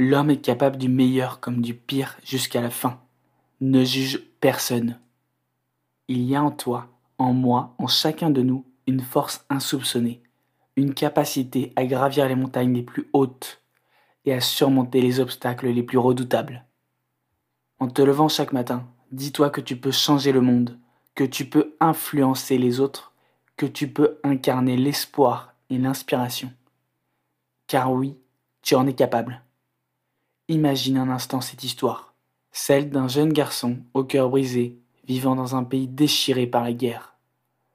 L'homme est capable du meilleur comme du pire jusqu'à la fin. Ne juge personne. Il y a en toi, en moi, en chacun de nous, une force insoupçonnée, une capacité à gravir les montagnes les plus hautes et à surmonter les obstacles les plus redoutables. En te levant chaque matin, dis-toi que tu peux changer le monde, que tu peux influencer les autres, que tu peux incarner l'espoir et l'inspiration. Car oui, tu en es capable. Imagine un instant cette histoire, celle d'un jeune garçon au cœur brisé, vivant dans un pays déchiré par la guerre.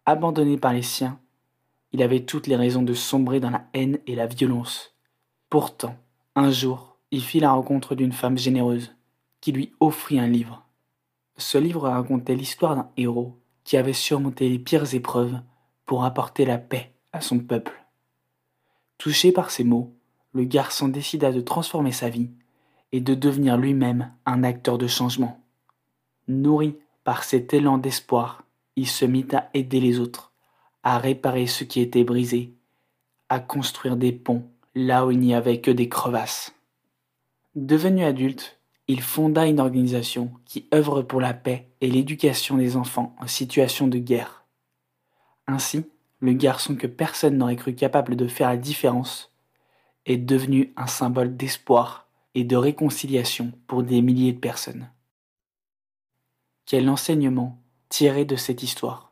Abandonné par les siens, il avait toutes les raisons de sombrer dans la haine et la violence. Pourtant, un jour, il fit la rencontre d'une femme généreuse, qui lui offrit un livre. Ce livre racontait l'histoire d'un héros qui avait surmonté les pires épreuves pour apporter la paix à son peuple. Touché par ces mots, le garçon décida de transformer sa vie et de devenir lui-même un acteur de changement. Nourri par cet élan d'espoir, il se mit à aider les autres, à réparer ce qui était brisé, à construire des ponts là où il n'y avait que des crevasses. Devenu adulte, il fonda une organisation qui œuvre pour la paix et l'éducation des enfants en situation de guerre. Ainsi, le garçon que personne n'aurait cru capable de faire la différence est devenu un symbole d'espoir et de réconciliation pour des milliers de personnes. Quel enseignement tirer de cette histoire?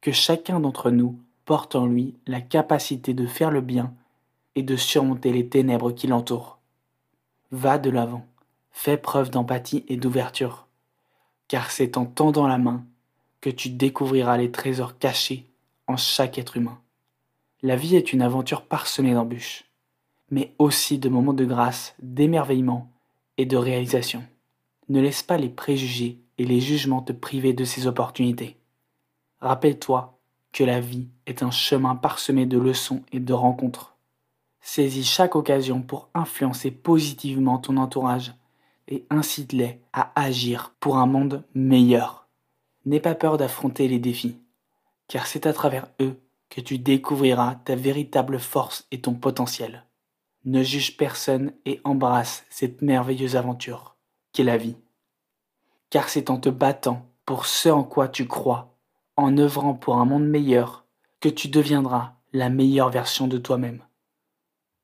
Que chacun d'entre nous porte en lui la capacité de faire le bien et de surmonter les ténèbres qui l'entourent. Va de l'avant, fais preuve d'empathie et d'ouverture, car c'est en tendant la main que tu découvriras les trésors cachés en chaque être humain. La vie est une aventure parsemée d'embûches mais aussi de moments de grâce, d'émerveillement et de réalisation. Ne laisse pas les préjugés et les jugements te priver de ces opportunités. Rappelle-toi que la vie est un chemin parsemé de leçons et de rencontres. Saisis chaque occasion pour influencer positivement ton entourage et incite-les à agir pour un monde meilleur. N'aie pas peur d'affronter les défis, car c'est à travers eux que tu découvriras ta véritable force et ton potentiel ne juge personne et embrasse cette merveilleuse aventure qu'est la vie. Car c'est en te battant pour ce en quoi tu crois, en œuvrant pour un monde meilleur, que tu deviendras la meilleure version de toi-même.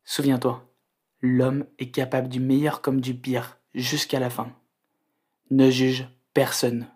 Souviens-toi, l'homme est capable du meilleur comme du pire jusqu'à la fin. Ne juge personne.